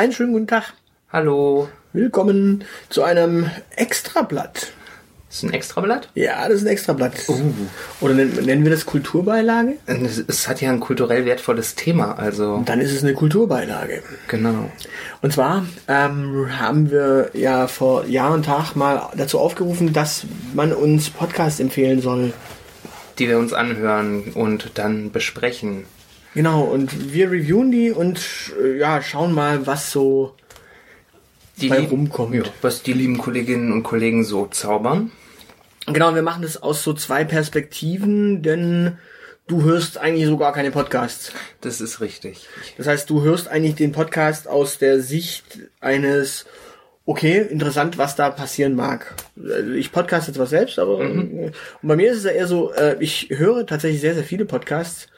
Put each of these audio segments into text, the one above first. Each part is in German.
Einen schönen guten Tag. Hallo. Willkommen zu einem Extrablatt. Ist ein Extrablatt? Ja, das ist ein Extrablatt. Uh. Oder nennen, nennen wir das Kulturbeilage? Es, hat ja ein kulturell wertvolles Thema, also Dann ist es eine Kulturbeilage. genau. Und zwar ähm, haben wir ja vor Jahr und Tag mal dazu aufgerufen, dass man uns Podcasts empfehlen soll. Die wir uns anhören und dann besprechen. Genau, und wir reviewen die und äh, ja, schauen mal, was so Die bei lieben- rumkommt. Ja, was die lieben Kolleginnen und Kollegen so zaubern. Genau, wir machen das aus so zwei Perspektiven, denn du hörst eigentlich so gar keine Podcasts. Das ist richtig. Das heißt, du hörst eigentlich den Podcast aus der Sicht eines, okay, interessant, was da passieren mag. Also Ich podcaste zwar selbst, aber äh, und bei mir ist es ja eher so, äh, ich höre tatsächlich sehr, sehr viele Podcasts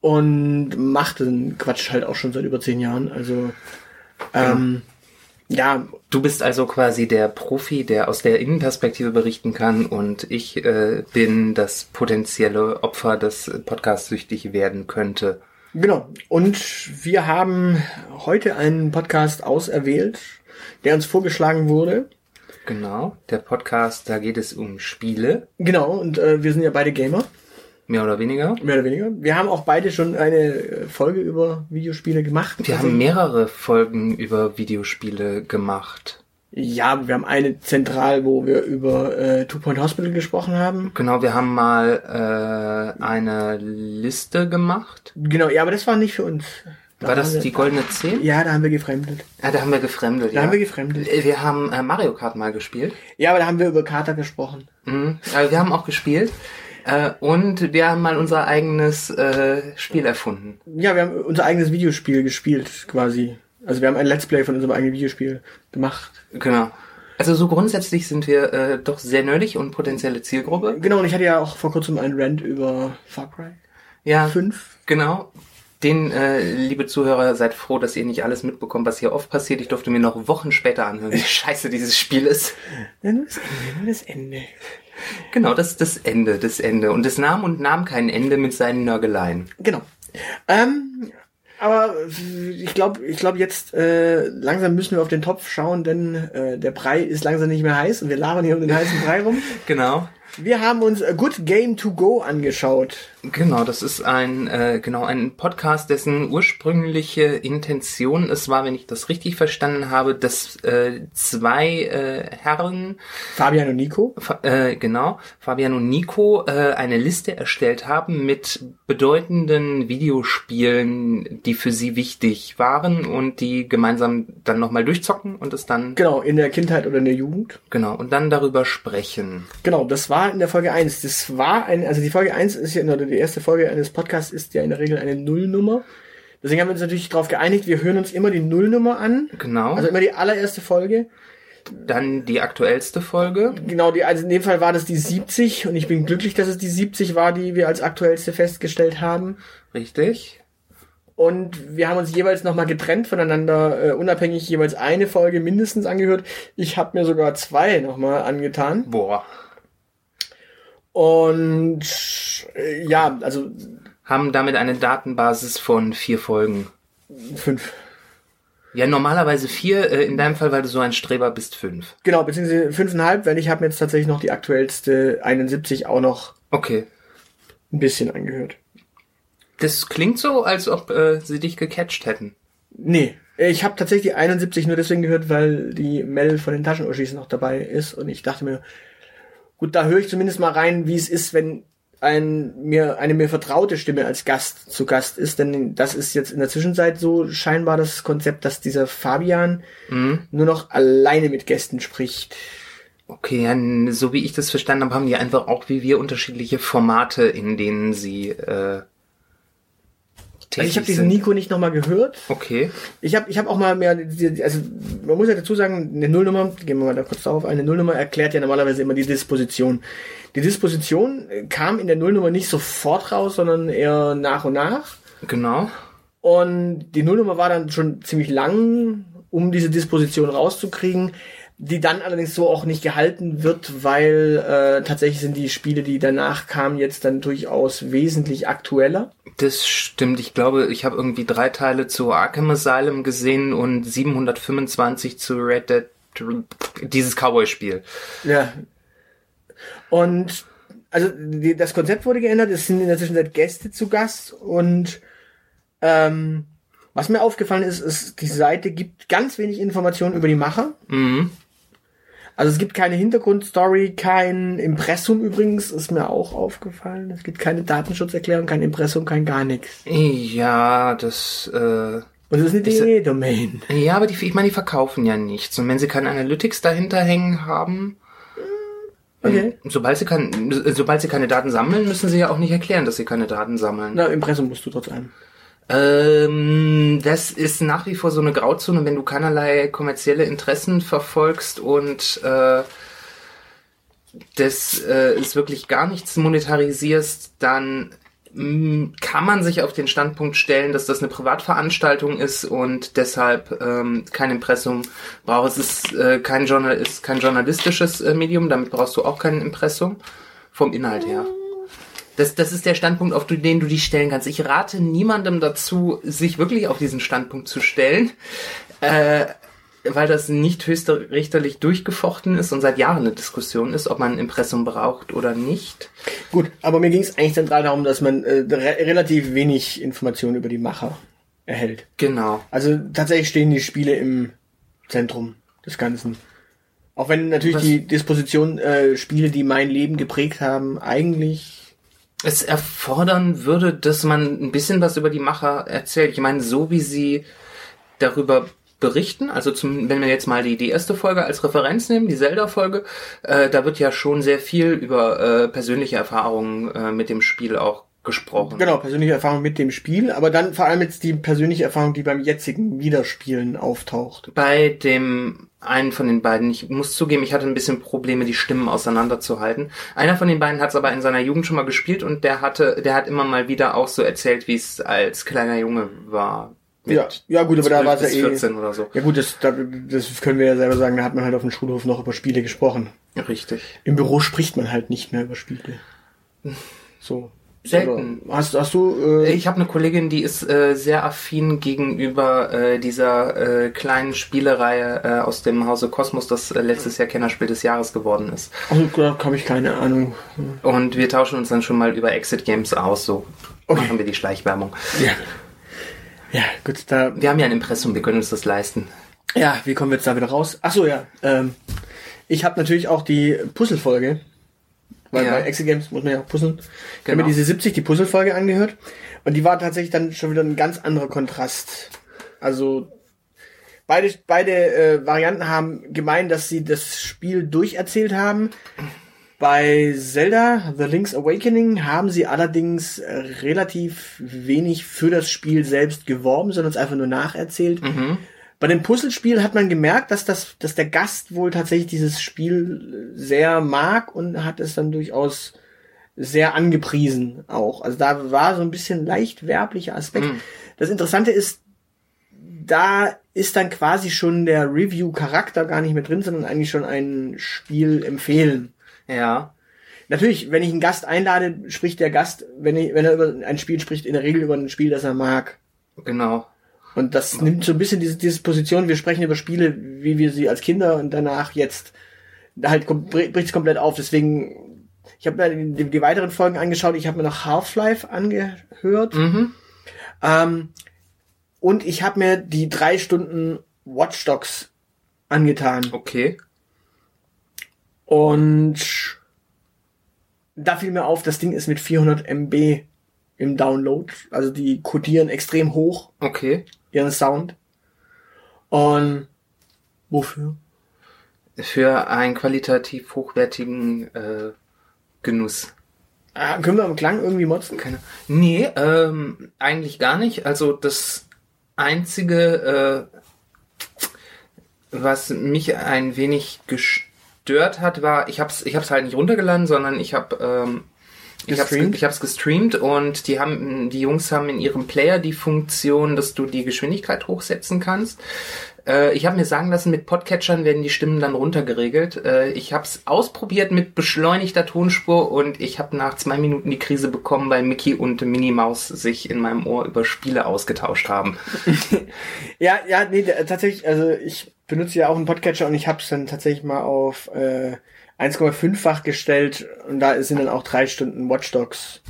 und mache den Quatsch halt auch schon seit über zehn Jahren. Also ähm, ja, Du bist also quasi der Profi, der aus der Innenperspektive berichten kann und ich äh, bin das potenzielle Opfer, das podcastsüchtig werden könnte. Genau. Und wir haben heute einen Podcast auserwählt, der uns vorgeschlagen wurde. Genau, der Podcast, da geht es um Spiele, Genau, und äh, wir sind ja beide Gamer, mehr oder weniger. mehr oder weniger. Wir haben auch beide schon eine Folge über Videospiele gemacht. Wir haben mehrere Folgen über Videospiele gemacht. Ja, wir haben eine zentral, wo wir über äh, Two Point Hospital gesprochen haben. Genau, wir haben mal äh, eine Liste gemacht. Genau, ja, aber das war nicht für uns. Da War das wir, die goldene 10? Ja, da haben wir gefremdet. Ja, da haben wir gefremdet. Da ja. haben wir gefremdet. Äh, wir haben äh, Mario Kart mal gespielt. Ja, aber da haben wir über Kater gesprochen. Mhm. Also wir haben auch gespielt. Äh, und wir haben mal unser eigenes äh, Spiel erfunden. Ja, wir haben unser eigenes Videospiel gespielt, quasi. Also wir haben ein Let's Play von unserem eigenen Videospiel gemacht. Genau. Also so grundsätzlich sind wir äh, doch sehr nerdig und potenzielle Zielgruppe. Genau, und ich hatte ja auch vor kurzem einen Rant über Far Cry Ja, 5. genau. Den, äh, liebe Zuhörer, seid froh, dass ihr nicht alles mitbekommt, was hier oft passiert. Ich durfte mir noch Wochen später anhören, wie scheiße dieses Spiel ist. Ende, nur das Ende. Genau, das ist das Ende, das Ende. Und es nahm und nahm kein Ende mit seinen Nörgeleien. Genau. Ähm, aber ich glaube, ich glaube jetzt äh, langsam müssen wir auf den Topf schauen, denn äh, der Brei ist langsam nicht mehr heiß und wir labern hier um den heißen Brei rum. Genau. Wir haben uns A Good Game to Go angeschaut. Genau, das ist ein äh, genau ein Podcast, dessen ursprüngliche Intention es war, wenn ich das richtig verstanden habe, dass äh, zwei äh, Herren Fabian und Nico. Fa- äh, genau, Fabian und Nico äh, eine Liste erstellt haben mit bedeutenden Videospielen, die für sie wichtig waren und die gemeinsam dann nochmal durchzocken und es dann Genau, in der Kindheit oder in der Jugend. genau und dann darüber sprechen. Genau, das war in der Folge 1. Das war ein, also die Folge 1 ist ja, oder die erste Folge eines Podcasts ist ja in der Regel eine Nullnummer. Deswegen haben wir uns natürlich darauf geeinigt, wir hören uns immer die Nullnummer an. Genau. Also immer die allererste Folge. dann die aktuellste Folge. Genau, die, also in dem Fall war das die 70 und ich bin glücklich, dass es die 70 war, die wir als aktuellste festgestellt haben. Richtig. Und wir haben uns jeweils nochmal getrennt voneinander, äh, unabhängig jeweils eine Folge mindestens angehört. Ich habe mir sogar zwei nochmal angetan. Boah. Und äh, ja, also Haben damit eine Datenbasis von vier Folgen. fünf. Ja, normalerweise vier, äh, in deinem Fall, weil du so ein Streber bist, fünf. Genau, beziehungsweise fünfeinhalb, weil ich habe mir jetzt tatsächlich noch die aktuellste 71 auch noch Okay. ein bisschen angehört. Das klingt so, als ob äh, sie dich gecatcht hätten. Nee, ich habe tatsächlich die 71 nur deswegen gehört, weil die Mel von den Taschenuschis noch dabei ist und ich dachte mir, gut, da höre ich zumindest mal rein, wie es ist, wenn ein mir eine mir vertraute Stimme als Gast zu Gast ist, denn das ist jetzt in der Zwischenzeit so scheinbar das Konzept, dass dieser Fabian nur noch alleine mit Gästen spricht. Okay, ja, n- so wie ich das verstanden habe, haben die einfach auch wie wir unterschiedliche Formate, in denen sie äh, Also ich habe diesen. Nico nicht nochmal gehört. Okay. Ich habe ich hab auch mal mehr, also man muss ja dazu sagen, eine Nullnummer, gehen wir mal da kurz darauf ein, eine Nullnummer erklärt ja normalerweise immer die Disposition. Die Disposition kam in der Nullnummer nicht sofort raus, sondern eher nach und nach. Genau. Und die Nullnummer war dann schon ziemlich lang, um diese Disposition rauszukriegen. Die dann allerdings so auch nicht gehalten wird, weil äh, tatsächlich sind die Spiele, die danach kamen, jetzt dann durchaus wesentlich aktueller. Das stimmt. Ich glaube, ich habe irgendwie drei Teile zu Arkham Asylum gesehen und 725 zu Red Dead. Dieses Cowboy-Spiel. Ja. Und also die, das Konzept wurde geändert. Es sind in der Zwischenzeit Gäste zu Gast und ähm, was mir aufgefallen ist, ist, die Seite gibt ganz wenig Informationen über die Macher. Mhm. Also es gibt keine Hintergrundstory, kein Impressum übrigens, ist mir auch aufgefallen. Es gibt keine Datenschutzerklärung, kein Impressum, kein gar nichts. Ja, das. Äh, Und es ist eine DE-Domain. ja, aber die, ich meine, die verkaufen ja nichts. Und wenn sie kein Analytics dahinter hängen haben, Okay. sobald sie, kein, sobald sie keine Daten sammeln, müssen sie ja auch nicht erklären, dass sie keine Daten sammeln. Na, Impressum musst du trotz allem. Ähm, das ist nach wie vor so eine Grauzone, wenn du keinerlei kommerzielle Interessen verfolgst und äh, das äh, ist wirklich gar nichts monetarisierst, dann mh, kann man sich auf den Standpunkt stellen, dass das eine Privatveranstaltung ist und deshalb ähm, kein Impressum braucht. Es ist, äh, kein, Journal ist kein journalistisches äh, Medium, damit brauchst du auch kein Impressum vom Inhalt her. Das, das ist der Standpunkt, auf den du dich stellen kannst. Ich rate niemandem dazu, sich wirklich auf diesen Standpunkt zu stellen, äh, weil das nicht höchstrichterlich durchgefochten ist und seit Jahren eine Diskussion ist, ob man ein Impressum braucht oder nicht. Gut, aber mir ging es eigentlich zentral darum, dass man äh, re relativ wenig Informationen über die Macher erhält. Genau. Also tatsächlich stehen die Spiele im Zentrum des Ganzen. Auch wenn natürlich Was- die Disposition äh, Spiele, die mein Leben geprägt haben, eigentlich Es erfordern würde, dass man ein bisschen was über die Macher erzählt. Ich meine, so wie sie darüber berichten, also zum, wenn wir jetzt mal die, die erste Folge als Referenz nehmen, die Zelda-Folge, äh, da wird ja schon sehr viel über äh, persönliche Erfahrungen äh, mit dem Spiel auch gesprochen. Genau, persönliche Erfahrung mit dem Spiel, aber dann vor allem jetzt die persönliche Erfahrung, die beim jetzigen Wiederspielen auftaucht. Bei dem einen von den beiden, ich muss zugeben, ich hatte ein bisschen Probleme, die Stimmen auseinanderzuhalten. Einer von den beiden hat es aber in seiner Jugend schon mal gespielt und der hatte, der hat immer mal wieder auch so erzählt, wie es als kleiner Junge war. Ja, ja gut, aber da 12 war es ja eh. 14 oder so. Ja gut, das, da, das können wir ja selber sagen, da hat man halt auf dem Schulhof noch über Spiele gesprochen. Richtig. Im Büro spricht man halt nicht mehr über Spiele. So. Selten. Oder Hast, hast du, äh, Ich habe eine Kollegin, die ist äh, sehr affin gegenüber äh, dieser äh, kleinen Spielereihe äh, aus dem Hause Kosmos, das äh, letztes Jahr Kennerspiel des Jahres geworden ist. also, da habe ich keine Ahnung. Und wir tauschen uns dann schon mal über Exit Games aus, so Okay. machen wir die Schleichwerbung. Ja. Ja, gut, da, Wir haben ja ein Impressum, wir können uns das leisten. ja, wie kommen wir jetzt da wieder raus? Ach so, ja, ähm, ich habe natürlich auch die Puzzle-Folge, weil Ja. bei Exit Games muss man ja auch puzzeln. Ich habe Genau. mir diese 70, die Puzzle-Folge angehört und die war tatsächlich dann schon wieder ein ganz anderer Kontrast. Also, beide, beide äh, Varianten haben gemeint, dass sie das Spiel durcherzählt haben. Bei Zelda The Link's Awakening haben sie allerdings relativ wenig für das Spiel selbst geworben, sondern es einfach nur nacherzählt. Bei dem Puzzlespiel hat man gemerkt, dass das, dass der Gast wohl tatsächlich dieses Spiel sehr mag und hat es dann durchaus sehr angepriesen auch. Also da war so ein bisschen leicht werblicher Aspekt. Das Interessante ist, da ist dann quasi schon der Review-Charakter gar nicht mehr drin, sondern eigentlich schon ein Spiel empfehlen. Ja. Natürlich, wenn ich einen Gast einlade, spricht der Gast, wenn, ich, wenn er über ein Spiel spricht, in der Regel über ein Spiel, das er mag. Genau. Und das nimmt so ein bisschen diese, diese Position, wir sprechen über Spiele, wie wir sie als Kinder und danach jetzt halt bricht es komplett auf. Deswegen, ich habe mir die, die weiteren Folgen angeschaut, ich habe mir noch Half-Life angehört. Mhm. Ähm, und ich habe mir die drei Stunden Watch Dogs angetan. Okay. Und da fiel mir auf, das Ding ist mit 400 MB im Download. Also die codieren extrem hoch Okay. Ihren Sound. Und wofür? Für einen qualitativ hochwertigen äh, Genuss. Ah, können wir am Klang irgendwie motzen? Keine. Nee, ähm, eigentlich gar nicht. Also das einzige, äh, was mich ein wenig gestört hat, war, ich hab's, ich hab's halt nicht runtergeladen, sondern ich hab ähm, Ich habe Gestreamt? ich hab's gestreamt und die haben die Jungs haben in ihrem Player die Funktion, dass du die Geschwindigkeit hochsetzen kannst. Äh, ich habe mir sagen lassen, mit Podcatchern werden die Stimmen dann runtergeregelt. Äh, ich habe es ausprobiert mit beschleunigter Tonspur und ich habe nach zwei Minuten die Krise bekommen, weil Mickey und Minnie Maus sich in meinem Ohr über Spiele ausgetauscht haben. Ja, ja, nee, tatsächlich, also ich benutze ja auch einen Podcatcher und ich habe es dann tatsächlich mal auf äh, 1,5-fach gestellt und da sind dann auch drei Stunden Watchdogs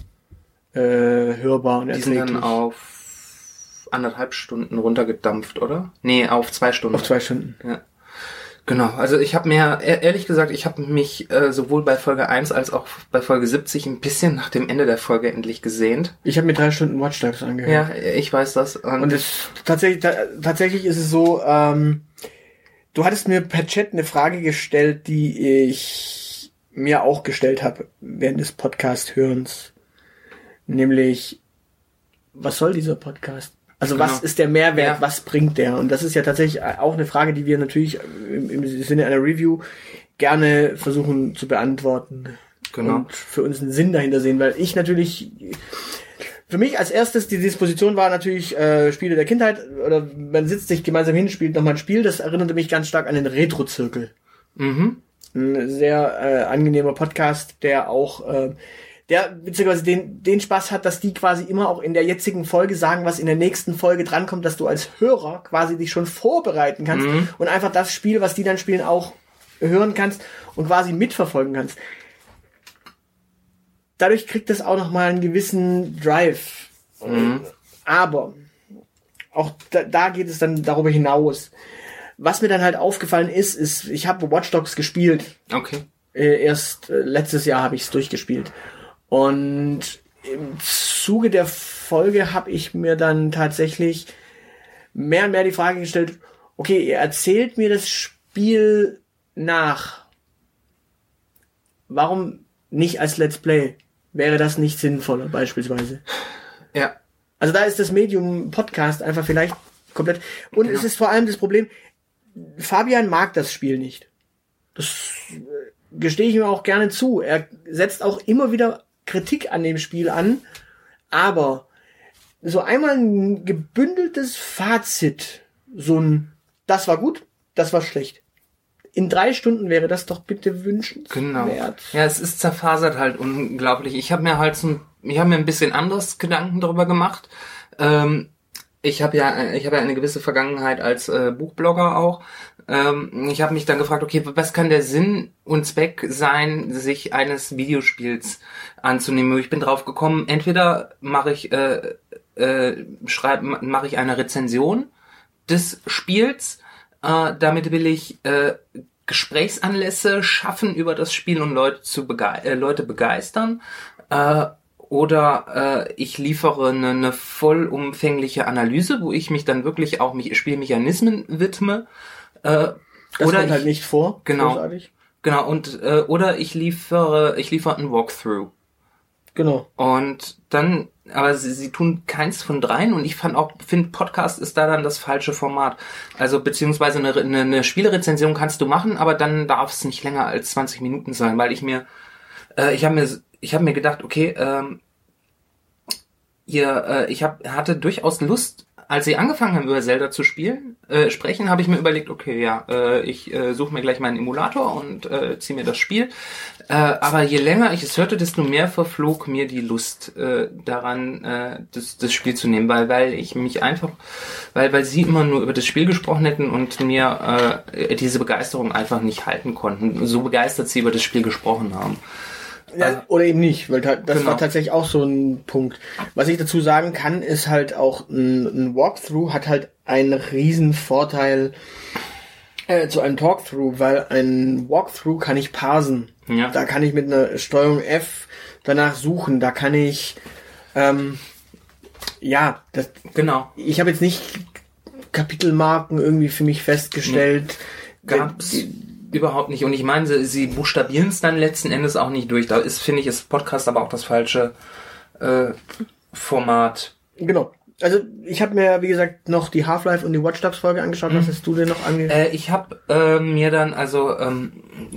äh, hörbar und Die sind dann auf anderthalb Stunden runtergedampft, oder? Nee, auf zwei Stunden. auf zwei Stunden. Ja. Genau, also ich habe mir, e- ehrlich gesagt, ich habe mich äh, sowohl bei Folge 1 als auch bei Folge 70 ein bisschen nach dem Ende der Folge endlich gesehnt. Ich habe mir drei Stunden Watchdogs angehört. Ja, ich weiß das. Und, Und es tatsächlich, ta tatsächlich ist es so, ähm, du hattest mir per Chat eine Frage gestellt, die ich mir auch gestellt habe während des Podcast-Hörens. Nämlich, was soll dieser Podcast? Also was Genau. ist der Mehrwert, Ja. was bringt der? Und das ist ja tatsächlich auch eine Frage, die wir natürlich im, im Sinne einer Review gerne versuchen zu beantworten. Genau. Und für uns einen Sinn dahinter sehen, weil ich natürlich für mich als erstes die Disposition war natürlich äh, Spiele der Kindheit oder man sitzt sich gemeinsam hin, spielt nochmal ein Spiel. Das erinnerte mich ganz stark an den Retro-Zirkel. mhm. Ein sehr äh, angenehmer Podcast, der auch äh, der beziehungsweise den, den Spaß hat, dass die quasi immer auch in der jetzigen Folge sagen, was in der nächsten Folge drankommt, dass du als Hörer quasi dich schon vorbereiten kannst Mhm. und einfach das Spiel, was die dann spielen, auch hören kannst und quasi mitverfolgen kannst. Dadurch kriegt das auch nochmal einen gewissen Drive. Aber auch da, da geht es dann darüber hinaus. Was mir dann halt aufgefallen ist, ist, ich habe Watch Dogs gespielt Okay. äh, erst äh, letztes Jahr habe ich es durchgespielt. Und im Zuge der Folge habe ich mir dann tatsächlich mehr und mehr die Frage gestellt, okay, ihr erzählt mir das Spiel nach. Warum nicht als Let's Play? Wäre das nicht sinnvoller beispielsweise? Ja. Also da ist das Medium Podcast einfach vielleicht komplett. Und es ist vor allem das Problem, Fabian mag das Spiel nicht. Das äh, gestehe ich ihm auch gerne zu. Er setzt auch immer wieder Kritik an dem Spiel an, aber so einmal ein gebündeltes Fazit, so ein, das war gut, das war schlecht. In drei Stunden wäre das doch bitte wünschenswert. Genau. Ja, es ist zerfasert halt unglaublich. Ich habe mir halt so ich habe mir ein bisschen anderes Gedanken darüber gemacht. Ähm, ich habe ja, ich habe ja eine gewisse Vergangenheit als äh, Buchblogger auch. Ähm, ich habe mich dann gefragt, okay, was kann der Sinn und Zweck sein, sich eines Videospiels anzunehmen? Ich bin drauf gekommen, entweder mache ich äh, äh, schreib, mache ich eine Rezension des Spiels. Äh, damit will ich äh, Gesprächsanlässe schaffen über das Spiel und Leute zu begei äh, Leute begeistern. Äh, oder äh, ich liefere eine, eine vollumfängliche Analyse, wo ich mich dann wirklich auch mich Spielmechanismen widme. Äh, Das oder kommt halt ich, nicht vor. Genau. Großartig. genau und äh, oder ich liefere ich liefere einen Walkthrough. Genau. Und dann, aber sie, sie tun keins von dreien und ich fand auch, finde Podcast ist da dann das falsche Format. Also beziehungsweise eine, eine, eine Spielerezension kannst du machen, aber dann darf es nicht länger als 20 Minuten sein, weil ich mir, äh, ich habe mir, ich habe mir gedacht, okay, ähm, ihr, äh, ich hab, hatte durchaus Lust, als sie angefangen haben über Zelda zu spielen, äh, sprechen, habe ich mir überlegt, okay, ja, äh, ich äh, suche mir gleich meinen Emulator und äh, ziehe mir das Spiel. Äh, aber je länger ich es hörte, desto mehr verflog mir die Lust äh, daran, äh, das, das Spiel zu nehmen, weil, weil ich mich einfach, weil, weil sie immer nur über das Spiel gesprochen hätten und mir äh, diese Begeisterung einfach nicht halten konnten, so begeistert sie über das Spiel gesprochen haben. Ja, oder eben nicht, weil das Genau. war tatsächlich auch so ein Punkt. Was ich dazu sagen kann, ist halt auch ein, ein Walkthrough hat halt einen riesen Vorteil äh, zu einem Talkthrough, weil ein Walkthrough kann ich parsen. Ja. Da kann ich mit einer Steuerung F danach suchen. Da kann ich ähm, ja, das, Genau. ich habe jetzt nicht Kapitelmarken irgendwie für mich festgestellt. Gab's Die- überhaupt nicht. Und ich meine, sie, sie buchstabieren es dann letzten Endes auch nicht durch. Da ist, finde ich, ist Podcast aber auch das falsche äh, Format. Genau. Also ich habe mir, wie gesagt, noch die Half-Life und die Watch Dogs Folge angeschaut. Was hast du denn noch ange... Äh, ich habe äh, mir dann, also ähm,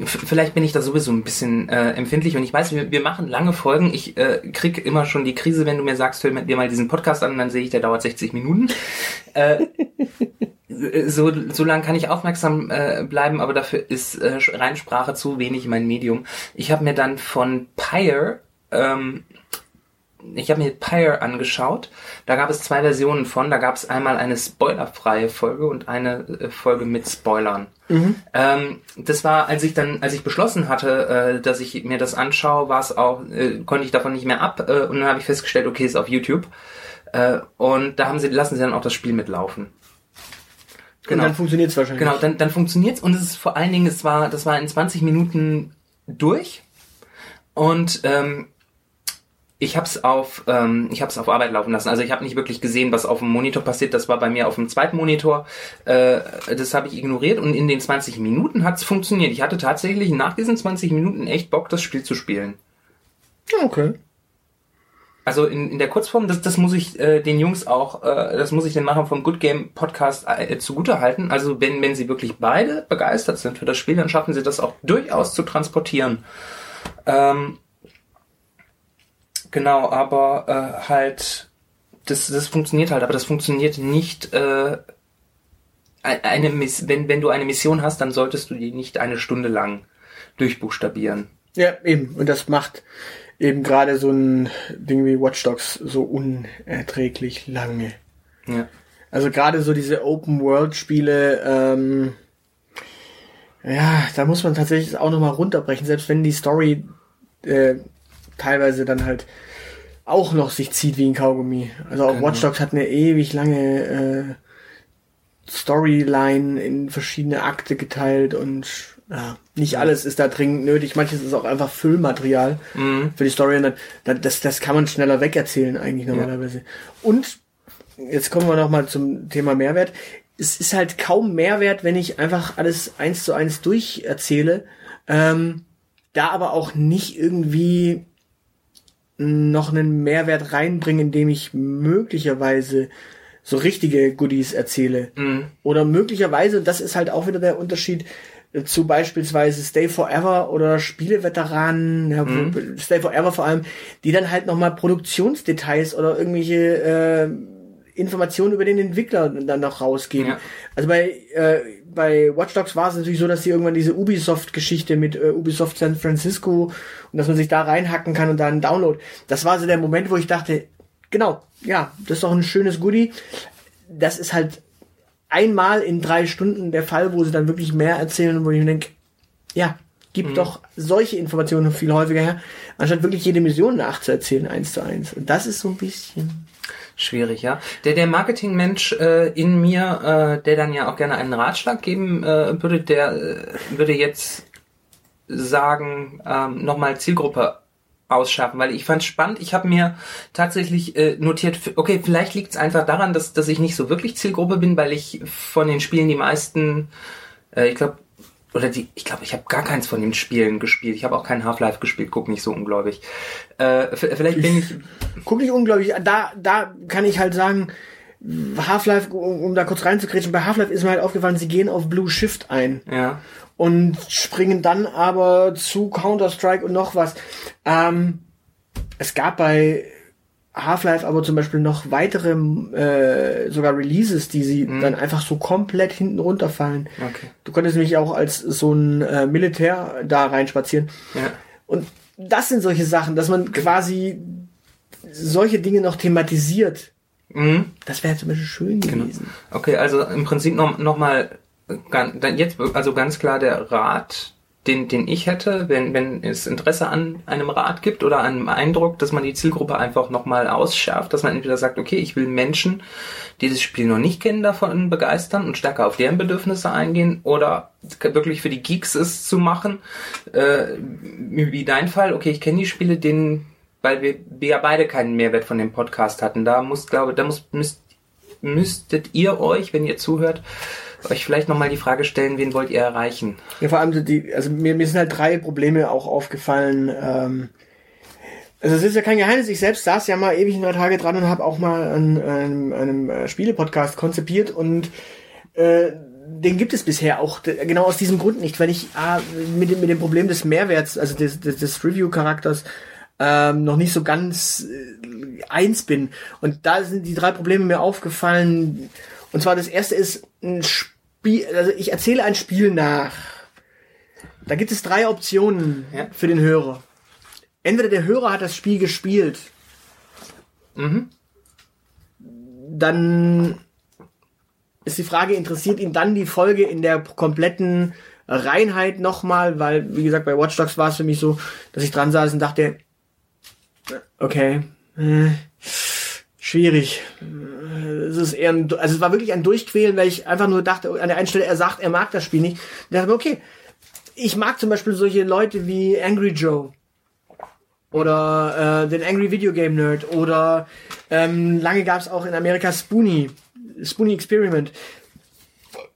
vielleicht bin ich da sowieso ein bisschen äh, empfindlich und ich weiß, wir, wir machen lange Folgen. Ich äh, krieg immer schon die Krise, wenn du mir sagst, hör dir mal diesen Podcast an, dann sehe ich, der dauert 60 Minuten. Äh, so, so lang kann ich aufmerksam äh, bleiben, aber dafür ist äh, Reinsprache zu wenig mein Medium. Ich habe mir dann von Pyre ähm, ich habe mir Pyre angeschaut. Da gab es zwei Versionen von. Da gab es einmal eine spoilerfreie Folge und eine äh, Folge mit Spoilern. Ähm, das war, als ich dann, als ich beschlossen hatte, äh, dass ich mir das anschaue, war es auch, äh, konnte ich davon nicht mehr ab. Äh, und dann habe ich festgestellt, okay, ist auf YouTube. Äh, und da haben sie, lassen sie dann auch das Spiel mitlaufen. Und dann funktioniert es wahrscheinlich. Genau, dann, dann funktioniert's und es ist vor allen Dingen, es war, das war in 20 Minuten durch und ähm, ich habe es auf, ähm, ich habe es auf Arbeit laufen lassen. Also ich habe nicht wirklich gesehen, was auf dem Monitor passiert. Das war bei mir auf dem zweiten Monitor. Äh, das habe ich ignoriert und in den 20 Minuten hat's funktioniert. Ich hatte tatsächlich nach diesen 20 Minuten echt Bock, das Spiel zu spielen. Okay. Also in, in der Kurzform, das, das muss ich äh, den Jungs auch, äh, das muss ich den Machern vom Good Game Podcast äh, zugute halten. Also wenn, wenn sie wirklich beide begeistert sind für das Spiel, dann schaffen sie das auch durchaus zu transportieren. Ähm, genau, aber äh, halt, das, das funktioniert halt, aber das funktioniert nicht. Äh, eine Miss wenn, wenn du eine Mission hast, dann solltest du die nicht eine Stunde lang durchbuchstabieren. Ja, eben. Und das macht eben gerade so ein Ding wie Watch Dogs so unerträglich lange. Ja. Also gerade so diese Open-World-Spiele, ähm, ja, da muss man tatsächlich auch nochmal runterbrechen, selbst wenn die Story äh, teilweise dann halt auch noch sich zieht wie ein Kaugummi. Also auch Genau. Watch Dogs hat eine ewig lange äh, Storyline in verschiedene Akte geteilt und ja, nicht alles ist da dringend nötig. Manches ist auch einfach Füllmaterial Mhm. für die Story. Das, das kann man schneller wegerzählen eigentlich normalerweise. Und jetzt kommen wir noch mal zum Thema Mehrwert. Es ist halt kaum Mehrwert, wenn ich einfach alles eins zu eins durcherzähle. Ähm, da aber auch nicht irgendwie noch einen Mehrwert reinbringen, indem ich möglicherweise so richtige Goodies erzähle. Mhm. Oder möglicherweise, das ist halt auch wieder der Unterschied zu beispielsweise Stay Forever oder Spieleveteranen, Mhm. Stay Forever vor allem, die dann halt nochmal Produktionsdetails oder irgendwelche äh, Informationen über den Entwickler dann noch rausgeben. Ja. Also bei, äh, bei Watch Dogs war es natürlich so, dass sie irgendwann diese Ubisoft-Geschichte mit äh, Ubisoft San Francisco und dass man sich da reinhacken kann und dann Download. Das war so der Moment, wo ich dachte, genau, ja, das ist doch ein schönes Goodie. Das ist halt einmal in drei Stunden der Fall, wo sie dann wirklich mehr erzählen wo ich mir denke, ja, gib doch solche Informationen viel häufiger her, anstatt wirklich jede Mission nachzuerzählen, eins zu eins. Und das ist so ein bisschen. Schwierig, ja. Der, der Marketingmensch äh, in mir, äh, der dann ja auch gerne einen Ratschlag geben äh, würde, der äh, würde jetzt sagen, ähm, nochmal Zielgruppe ausschärfen, weil ich fand spannend. Ich habe mir tatsächlich äh, notiert, okay, vielleicht liegt es einfach daran, dass, dass ich nicht so wirklich Zielgruppe bin, weil ich von den Spielen die meisten, äh, ich glaube, oder die, ich glaube, ich habe gar keins von den Spielen gespielt. Ich habe auch kein Half-Life gespielt, guck nicht so ungläubig. Äh, vielleicht bin ich, Guck nicht unglaublich, da, da kann ich halt sagen, Half-Life, um, um da kurz reinzukretschen, bei Half-Life ist mir halt aufgefallen, sie gehen auf Blue Shift ein. ja, und springen dann aber zu Counter-Strike und noch was. Ähm, es gab bei Half-Life aber zum Beispiel noch weitere, äh, sogar Releases, die sie dann einfach so komplett hinten runterfallen. okay. Du konntest nämlich auch als so ein äh, Militär da reinspazieren. Ja. Und das sind solche Sachen, dass man quasi solche Dinge noch thematisiert. Mhm. Das wäre zum Beispiel schön gewesen. Okay, also im Prinzip noch, noch mal jetzt also ganz klar der Rat, den, den ich hätte, wenn, wenn es Interesse an einem Rat gibt oder an einem Eindruck, dass man die Zielgruppe einfach nochmal ausschärft, dass man entweder sagt, okay, ich will Menschen, die das Spiel noch nicht kennen, davon begeistern und stärker auf deren Bedürfnisse eingehen oder wirklich für die Geeks es zu machen, äh, wie dein Fall, okay, ich kenne die Spiele, denen, weil wir, wir ja beide keinen Mehrwert von dem Podcast hatten, da muss, glaube, da muss, müsst, müsstet ihr euch, wenn ihr zuhört, euch vielleicht nochmal die Frage stellen, wen wollt ihr erreichen? Ja, vor allem die, also mir, mir sind halt drei Probleme auch aufgefallen. Ähm, Also es ist ja kein Geheimnis, ich selbst saß ja mal ewig in drei Tage dran und habe auch mal an einem, einem äh, Spiele-Podcast konzipiert und äh, den gibt es bisher auch genau aus diesem Grund nicht, weil ich ah, mit, dem, mit dem Problem des Mehrwerts, also des, des, des Review-Charakters, ähm, noch nicht so ganz äh, eins bin. Und da sind die drei Probleme mir aufgefallen. Und zwar das erste ist ein Spiel, also ich erzähle ein Spiel nach. Da gibt es drei Optionen Ja. für den Hörer. Entweder der Hörer hat das Spiel gespielt, Mhm. dann ist die Frage, interessiert ihn dann die Folge in der kompletten Reinheit nochmal, weil, wie gesagt, bei Watch Dogs war es für mich so, dass ich dran saß und dachte, okay, äh, schwierig. Es ist eher ein, also es war wirklich ein Durchquälen, weil ich einfach nur dachte, an der einen Stelle, er sagt, er mag das Spiel nicht. Ich dachte mir, okay, ich mag zum Beispiel solche Leute wie Angry Joe oder äh, den Angry Video Game Nerd oder ähm, lange gab es auch in Amerika Spoonie, Spoonie Experiment.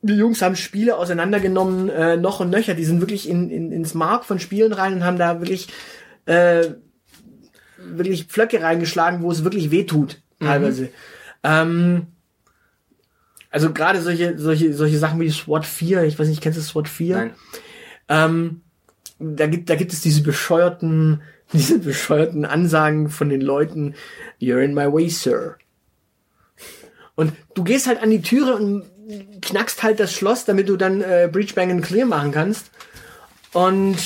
Die Jungs haben Spiele auseinandergenommen, äh, noch und nöcher. Die sind wirklich in, in, ins Mark von Spielen rein und haben da wirklich äh, wirklich Pflöcke reingeschlagen, wo es wirklich weh tut, teilweise. Ähm, also gerade solche, solche, solche Sachen wie SWAT 4, ich weiß nicht, kennst du SWAT 4? Nein. Ähm, da gibt, da gibt es diese bescheuerten, diese bescheuerten Ansagen von den Leuten, you're in my way, sir. Und du gehst halt an die Türe und knackst halt das Schloss, damit du dann äh, Breach Bang and Clear machen kannst. Und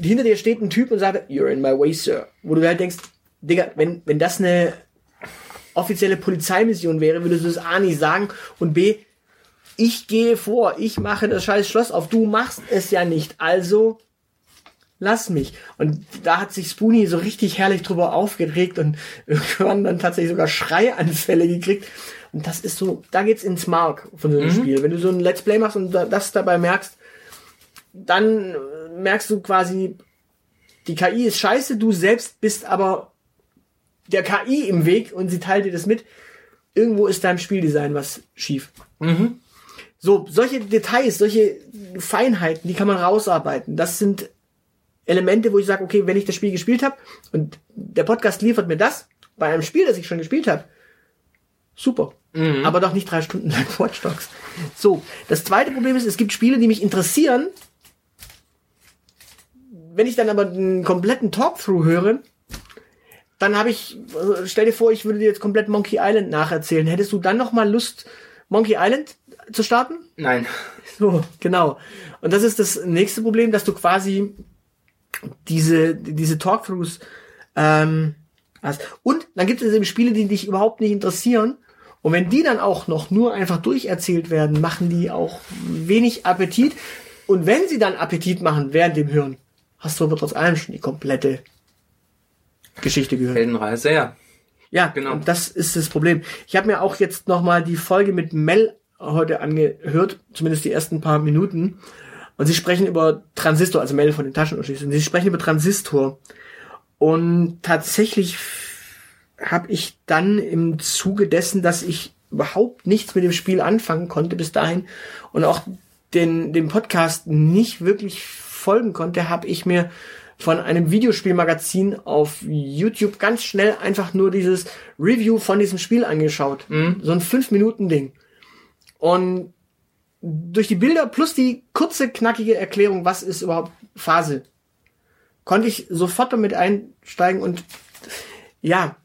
hinter dir steht ein Typ und sagt, you're in my way, sir. Wo du halt denkst, Digga, wenn, wenn das eine offizielle Polizeimission wäre, würdest du das A nicht sagen und B, ich gehe vor, ich mache das scheiß Schloss auf, du machst es ja nicht, also lass mich. Und da hat sich Spoonie so richtig herrlich drüber aufgeregt und irgendwann dann tatsächlich sogar Schreianfälle gekriegt. Und das ist so, da geht's ins Mark von so einem Spiel. Wenn du so ein Let's Play machst und da- das dabei merkst, dann merkst du quasi, die KI ist scheiße, du selbst bist aber der KI im Weg und sie teilt dir das mit. Irgendwo ist deinem Spieldesign was schief. So, solche Details, solche Feinheiten, die kann man rausarbeiten. Das sind Elemente, wo ich sage, okay, wenn ich das Spiel gespielt habe und der Podcast liefert mir das bei einem Spiel, das ich schon gespielt habe, super. Aber doch nicht drei Stunden lang Watch Dogs. So, das zweite Problem ist, es gibt Spiele, die mich interessieren. Wenn ich dann aber einen kompletten Talkthrough höre, dann habe ich, also stell dir vor, ich würde dir jetzt komplett Monkey Island nacherzählen. Hättest du dann noch mal Lust, Monkey Island zu starten? Nein. So, genau. Und das ist das nächste Problem, dass du quasi diese, diese Talkthroughs ähm, hast. Und dann gibt es eben Spiele, die dich überhaupt nicht interessieren. Und wenn die dann auch noch nur einfach durcherzählt werden, machen die auch wenig Appetit. Und wenn sie dann Appetit machen während dem Hören, hast du aber trotz allem schon die komplette Geschichte gehört. Heldenreise, ja. Ja, Genau. Und das ist das Problem. Ich habe mir auch jetzt noch mal die Folge mit Mel heute angehört, zumindest die ersten paar Minuten. Und sie sprechen über Transistor, also Mel von den Taschenuschis. Und sie sprechen über Transistor. Und tatsächlich habe ich dann im Zuge dessen, dass ich überhaupt nichts mit dem Spiel anfangen konnte bis dahin und auch den, dem Podcast nicht wirklich folgen konnte, habe ich mir von einem Videospielmagazin auf YouTube ganz schnell einfach nur dieses Review von diesem Spiel angeschaut. So ein 5-Minuten-Ding. Und durch die Bilder plus die kurze, knackige Erklärung, was ist überhaupt Phase, konnte ich sofort damit einsteigen und ja,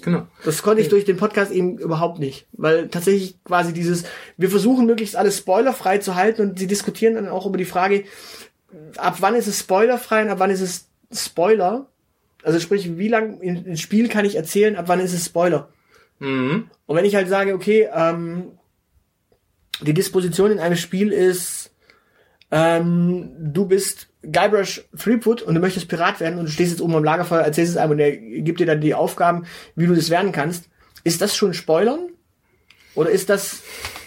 Genau. das konnte ich durch den Podcast eben überhaupt nicht, weil tatsächlich quasi dieses, wir versuchen möglichst alles spoilerfrei zu halten und sie diskutieren dann auch über die Frage, ab wann ist es spoilerfrei und ab wann ist es Spoiler? Also sprich, wie lang im Spiel kann ich erzählen, ab wann ist es Spoiler? Mhm. Und wenn ich halt sage, okay, ähm, die Disposition in einem Spiel ist, ähm, du bist Guybrush Threepwood und du möchtest Pirat werden und du stehst jetzt oben am Lagerfeuer, erzählst es einem und er gibt dir dann die Aufgaben, wie du das werden kannst. Ist das schon Spoilern? Oder ist das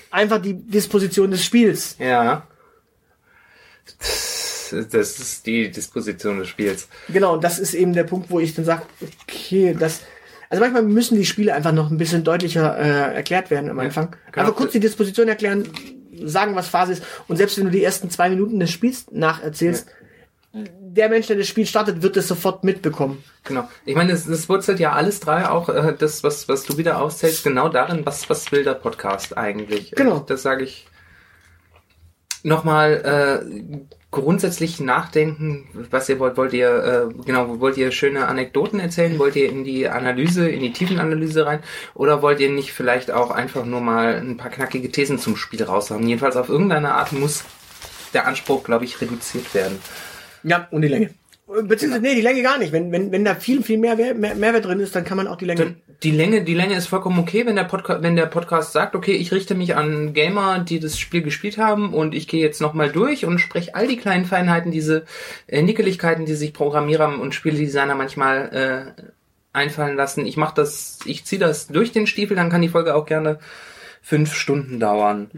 einfach die Disposition des Spiels? Ja. Das ist die Disposition des Spiels. Genau, und das ist eben der Punkt, wo ich dann sage, okay, das. Also manchmal müssen die Spiele einfach noch ein bisschen deutlicher äh, erklärt werden am Anfang. genau. Einfach kurz die Disposition erklären, sagen, was Phase ist. Und selbst wenn du die ersten zwei Minuten des Spiels nacherzählst, der Mensch, der das Spiel startet, wird es sofort mitbekommen. Genau. Ich meine, es, es wurzelt ja alles drei auch, äh, das, was, was du wieder auszählst, genau darin, was, was will der Podcast eigentlich? Genau. Das sage ich nochmal äh, grundsätzlich nachdenken, was ihr wollt. Wollt ihr, äh, genau, wollt ihr schöne Anekdoten erzählen? Wollt ihr in die Analyse, in die Tiefenanalyse rein? Oder wollt ihr nicht vielleicht auch einfach nur mal ein paar knackige Thesen zum Spiel raushauen? Jedenfalls auf irgendeine Art muss der Anspruch, glaube ich, reduziert werden. Ja, und die Länge. Beziehungsweise, nee, die Länge gar nicht. Wenn, wenn, wenn da viel, viel mehr, mehr Mehrwert drin ist, dann kann man auch die Länge. Dann, die Länge, die Länge ist vollkommen okay, wenn der Podcast, wenn der Podcast sagt, okay, ich richte mich an Gamer, die das Spiel gespielt haben und ich gehe jetzt nochmal durch und spreche all die kleinen Feinheiten, diese äh, Nickeligkeiten, die sich Programmierer und Spieledesigner manchmal äh, einfallen lassen. Ich mache das, ich ziehe das durch den Stiefel, dann kann die Folge auch gerne fünf Stunden dauern.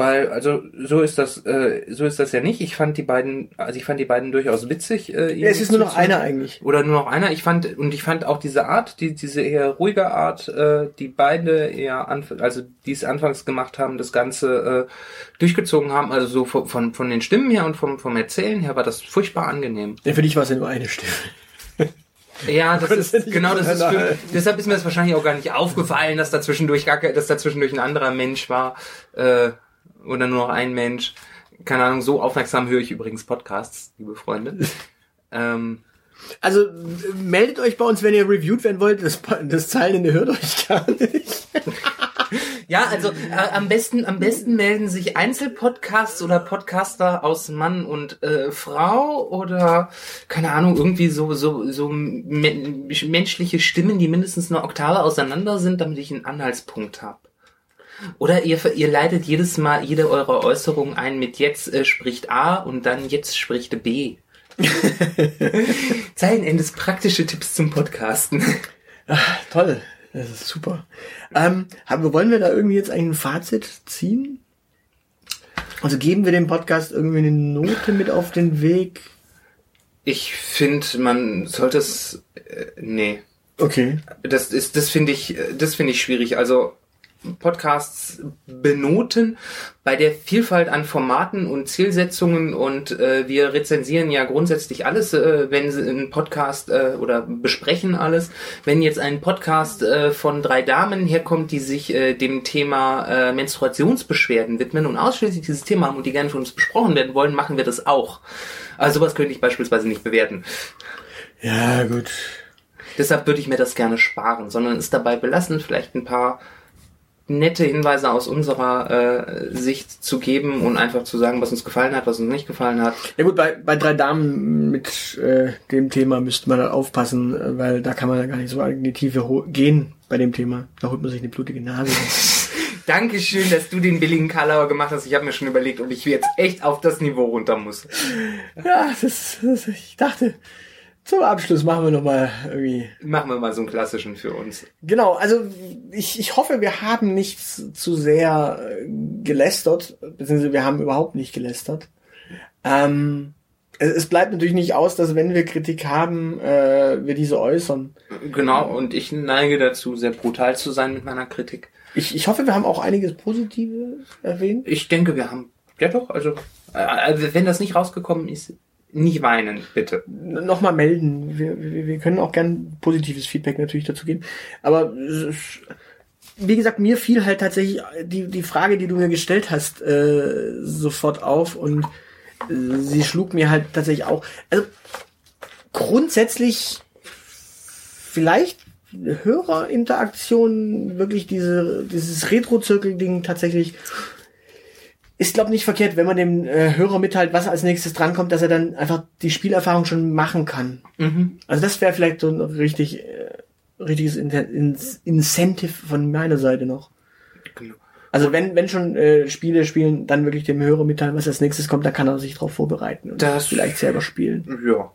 Weil, also so ist das, äh, so ist das ja nicht. Ich fand die beiden, also ich fand die beiden durchaus witzig. Äh, ja, es ist nur noch einer eigentlich. Oder nur noch einer. Ich fand und ich fand auch diese Art, die diese eher ruhige Art, äh, die beide eher anf also die es anfangs gemacht haben, das Ganze äh, durchgezogen haben. Also so von von, von den Stimmen her und vom vom Erzählen her war das furchtbar angenehm. Ja, für dich war es ja nur eine Stimme. Ja, das ist genau das ist für, deshalb ist mir das wahrscheinlich auch gar nicht aufgefallen, dass da zwischendurch gar dass da zwischendurch ein anderer Mensch war. Äh, oder nur noch ein Mensch. Keine Ahnung, so aufmerksam höre ich übrigens Podcasts, liebe Freunde. ähm, also meldet euch bei uns, wenn ihr reviewed werden wollt. Das, das Zahlende hört euch gar nicht. ja, also äh, am besten am besten melden sich Einzelpodcasts oder Podcaster aus Mann und äh, Frau oder keine Ahnung irgendwie so so so me menschliche Stimmen, die mindestens eine Oktave auseinander sind, damit ich einen Anhaltspunkt habe. Oder ihr, ihr leitet jedes Mal jede eurer Äußerungen ein mit jetzt äh, spricht A und dann jetzt spricht B. Zeilenendes praktische Tipps zum Podcasten. Ach, toll, das ist super. Ähm, haben, wollen wir da irgendwie jetzt ein Fazit ziehen? Also geben wir dem Podcast irgendwie eine Note mit auf den Weg? Ich finde, man sollte es. Äh, nee. Okay. Das ist, das finde ich, das finde ich schwierig. Also Podcasts benoten bei der Vielfalt an Formaten und Zielsetzungen und äh, wir rezensieren ja grundsätzlich alles, äh, wenn ein Podcast äh, oder besprechen alles. Wenn jetzt ein Podcast äh, von drei Damen herkommt, die sich äh, dem Thema äh, Menstruationsbeschwerden widmen und ausschließlich dieses Thema haben und die gerne von uns besprochen werden wollen, machen wir das auch. Also sowas könnte ich beispielsweise nicht bewerten. Ja, gut. Deshalb würde ich mir das gerne sparen, sondern es dabei belassen, vielleicht ein paar nette Hinweise aus unserer äh, Sicht zu geben und einfach zu sagen, was uns gefallen hat, was uns nicht gefallen hat. Ja gut, bei, bei drei Damen mit äh, dem Thema müsste man halt aufpassen, äh, weil da kann man ja gar nicht so in die Tiefe gehen bei dem Thema. Da holt man sich eine blutige Nase. Dankeschön, dass du den billigen Karlauer gemacht hast. Ich habe mir schon überlegt, ob ich jetzt echt auf das Niveau runter muss. Ja, das, das ich dachte, zum Abschluss machen wir nochmal irgendwie. Machen wir mal so einen klassischen für uns. Genau, also ich, ich hoffe, wir haben nicht zu sehr äh, gelästert, beziehungsweise wir haben überhaupt nicht gelästert. Ähm, es, bleibt natürlich nicht aus, dass wenn wir Kritik haben, äh, wir diese äußern. Genau, und ich neige dazu, sehr brutal zu sein mit meiner Kritik. Ich, ich hoffe, wir haben auch einiges Positives erwähnt. Ich denke, wir haben. Ja doch, also äh, wenn das nicht rausgekommen ist, nicht weinen, bitte. Nochmal melden. Wir, wir, wir können auch gern positives Feedback natürlich dazu geben. Aber wie gesagt, mir fiel halt tatsächlich die, die Frage, die du mir gestellt hast, äh, sofort auf und äh, sie schlug mir halt tatsächlich auch. Also grundsätzlich vielleicht Hörerinteraktion, wirklich diese, dieses Retro-Zirkel-Ding tatsächlich ist, glaube nicht verkehrt, wenn man dem äh, Hörer mitteilt, was als nächstes drankommt, dass er dann einfach die Spielerfahrung schon machen kann. Mhm. Also das wäre vielleicht so ein richtig, äh, richtiges In In Incentive von meiner Seite noch. Genau. Also wenn, wenn schon äh, Spiele spielen, dann wirklich dem Hörer mitteilen, was als nächstes kommt, da kann er sich darauf vorbereiten und das vielleicht selber spielen. Ja.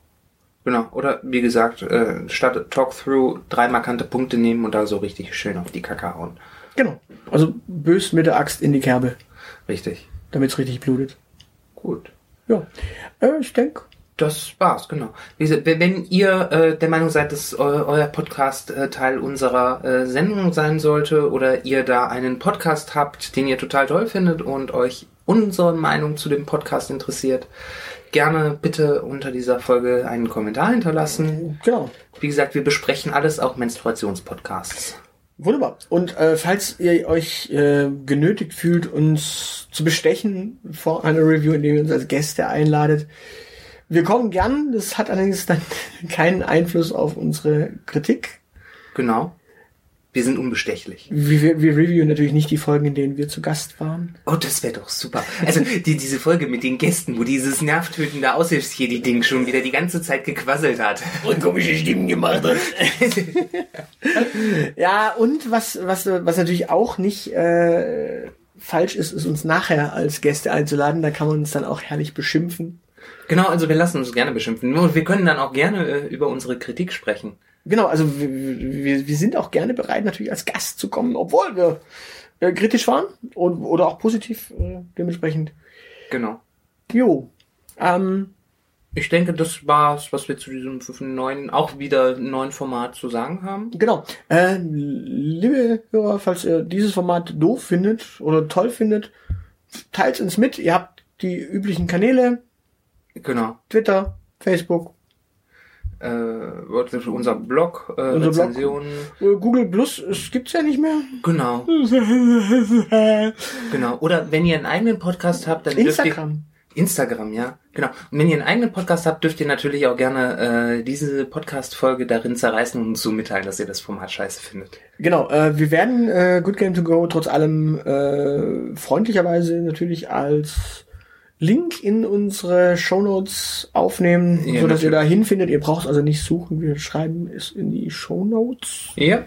Genau. Oder wie gesagt, äh, statt Talk-Through drei markante Punkte nehmen und da so richtig schön auf die Kacke hauen. Genau. Also bös mit der Axt in die Kerbe. Richtig damit es richtig blutet. Gut. Ja, äh, ich denke. Das war's, genau. Wenn ihr äh, der Meinung seid, dass eu euer Podcast äh, Teil unserer äh, Sendung sein sollte oder ihr da einen Podcast habt, den ihr total toll findet und euch unsere Meinung zu dem Podcast interessiert, gerne bitte unter dieser Folge einen Kommentar hinterlassen. Genau. Wie gesagt, wir besprechen alles, auch Menstruationspodcasts. Wunderbar. Und äh, falls ihr euch äh, genötigt fühlt, uns zu bestechen vor einer Review, indem ihr uns als Gäste einladet, wir kommen gern. Das hat allerdings dann keinen Einfluss auf unsere Kritik. Genau. Wir sind unbestechlich. Wir, wir, wir reviewen natürlich nicht die Folgen, in denen wir zu Gast waren. Oh, das wäre doch super. Also die, diese Folge mit den Gästen, wo dieses nervtötende Aushilfsjedi-Ding schon wieder die ganze Zeit gequasselt hat. Und komische Stimmen gemacht hat. ja, und was, was, was natürlich auch nicht äh, falsch ist, ist uns nachher als Gäste einzuladen. Da kann man uns dann auch herrlich beschimpfen. Genau, also wir lassen uns gerne beschimpfen. Nur wir können dann auch gerne äh, über unsere Kritik sprechen. Genau, also wir, wir, sind auch gerne bereit, natürlich als Gast zu kommen, obwohl wir äh, kritisch waren und, oder auch positiv äh, dementsprechend. Genau. Jo. Ähm, Ich denke, das war's, was wir zu diesem neuen, auch wieder neuen Format zu sagen haben. genau. Äh, liebe Hörer, falls ihr dieses Format doof findet oder toll findet, teilt uns mit. Ihr habt die üblichen Kanäle, Genau. Twitter, Facebook, Äh, unser Blog, äh, Unser Blog. Rezensionen. äh, Google Plus, es gibt's ja nicht mehr. Genau, genau. Oder wenn ihr einen eigenen Podcast habt, dann dürft ihr Instagram. Instagram, ja, genau. Und wenn ihr einen eigenen Podcast habt, dürft ihr natürlich auch gerne äh, diese Podcast-Folge darin zerreißen und so mitteilen, dass ihr das Format scheiße findet. Genau, äh, wir werden äh, Good Game to Go trotz allem äh, freundlicherweise natürlich als Link in unsere Shownotes aufnehmen, Ja, so dass ihr da hinfindet. Ihr braucht also nicht suchen, wir schreiben es in die Shownotes. Ja.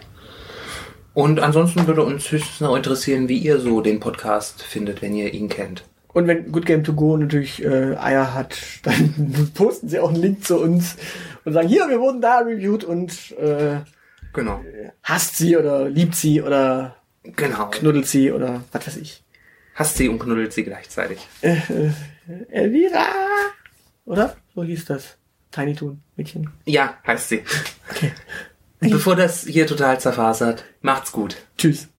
Und ansonsten würde uns höchstens noch interessieren, wie ihr so den Podcast findet, wenn ihr ihn kennt. Und wenn Good Game to Go natürlich äh, Eier hat, dann posten sie auch einen Link zu uns und sagen, hier, wir wurden da reviewed und äh, Genau. hasst sie oder liebt sie oder Genau. knuddelt sie oder was weiß ich. Hasst sie und knuddelt sie gleichzeitig. Elvira! Oder? So hieß das. Tiny Toon, Mädchen. Ja, heißt sie. Bevor das hier total zerfasert, macht's gut. Tschüss.